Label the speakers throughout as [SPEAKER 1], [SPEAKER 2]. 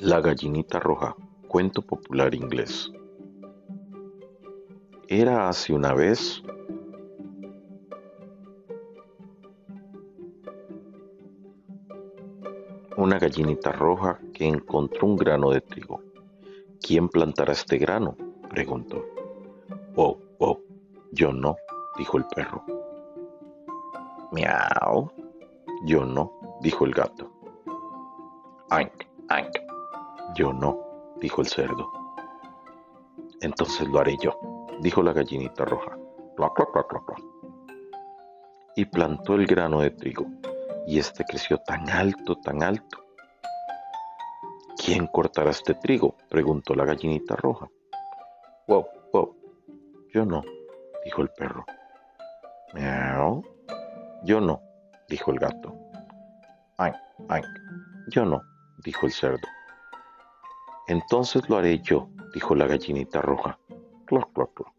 [SPEAKER 1] La gallinita roja, cuento popular inglés. Era hace una vez una gallinita roja que encontró un grano de trigo. ¿Quién plantará este grano? preguntó. Oh, oh, yo no, dijo el perro. Miau, yo no, dijo el gato. Ank, ank, yo no, dijo el cerdo. Entonces lo haré yo, dijo la gallinita roja. Y plantó el grano de trigo, y este creció tan alto, tan alto. ¿Quién cortará este trigo? preguntó la gallinita roja. Wow, wow, yo no, dijo el perro. Miau, yo no, dijo el gato. Ay, ay, yo no, dijo el cerdo. Entonces lo haré yo, dijo la gallinita roja. Cloc, cloc, cloc.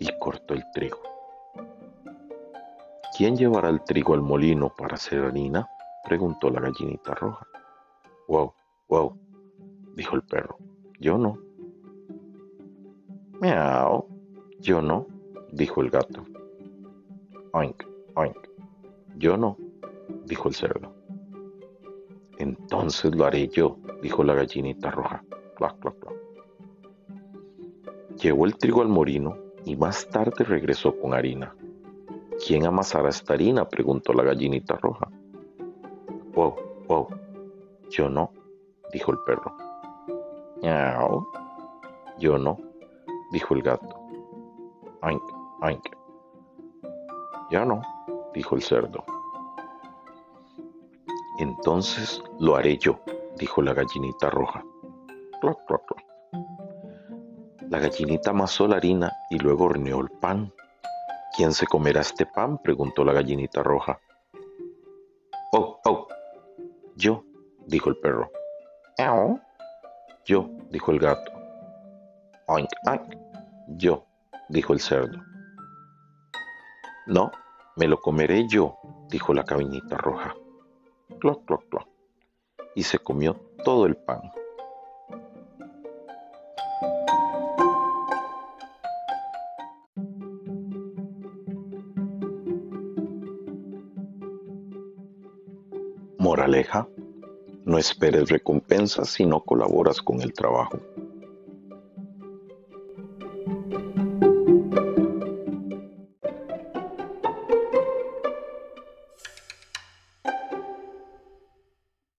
[SPEAKER 1] Y cortó el trigo. ¿Quién llevará el trigo al molino para hacer harina? preguntó la gallinita roja. Wow, wow, dijo el perro. Yo no. Miau, yo no, dijo el gato. Oink, oink, yo no, dijo el cerdo. Entonces lo haré yo, dijo la gallinita roja. Clac, clac, clac. Llevó el trigo al molino y más tarde regresó con harina. ¿Quién amasará esta harina? preguntó la gallinita roja. Wow, wow, yo no, dijo el perro. Miau, yo no, dijo el gato. Oink, oink. Ya no, dijo el cerdo. Entonces lo haré yo, dijo la gallinita roja. Cloc, cloc, cloc. La gallinita amasó la harina y luego horneó el pan. ¿Quién se comerá este pan? preguntó la gallinita roja. Oh, oh, yo, dijo el perro. ¿Eau? Yo, dijo el gato. Oink, oink. Yo, dijo el cerdo. No, me lo comeré yo, dijo la cabinita roja. Cloc, cloc, cloc. Y se comió todo el pan. Moraleja, no esperes recompensas si no colaboras con el trabajo.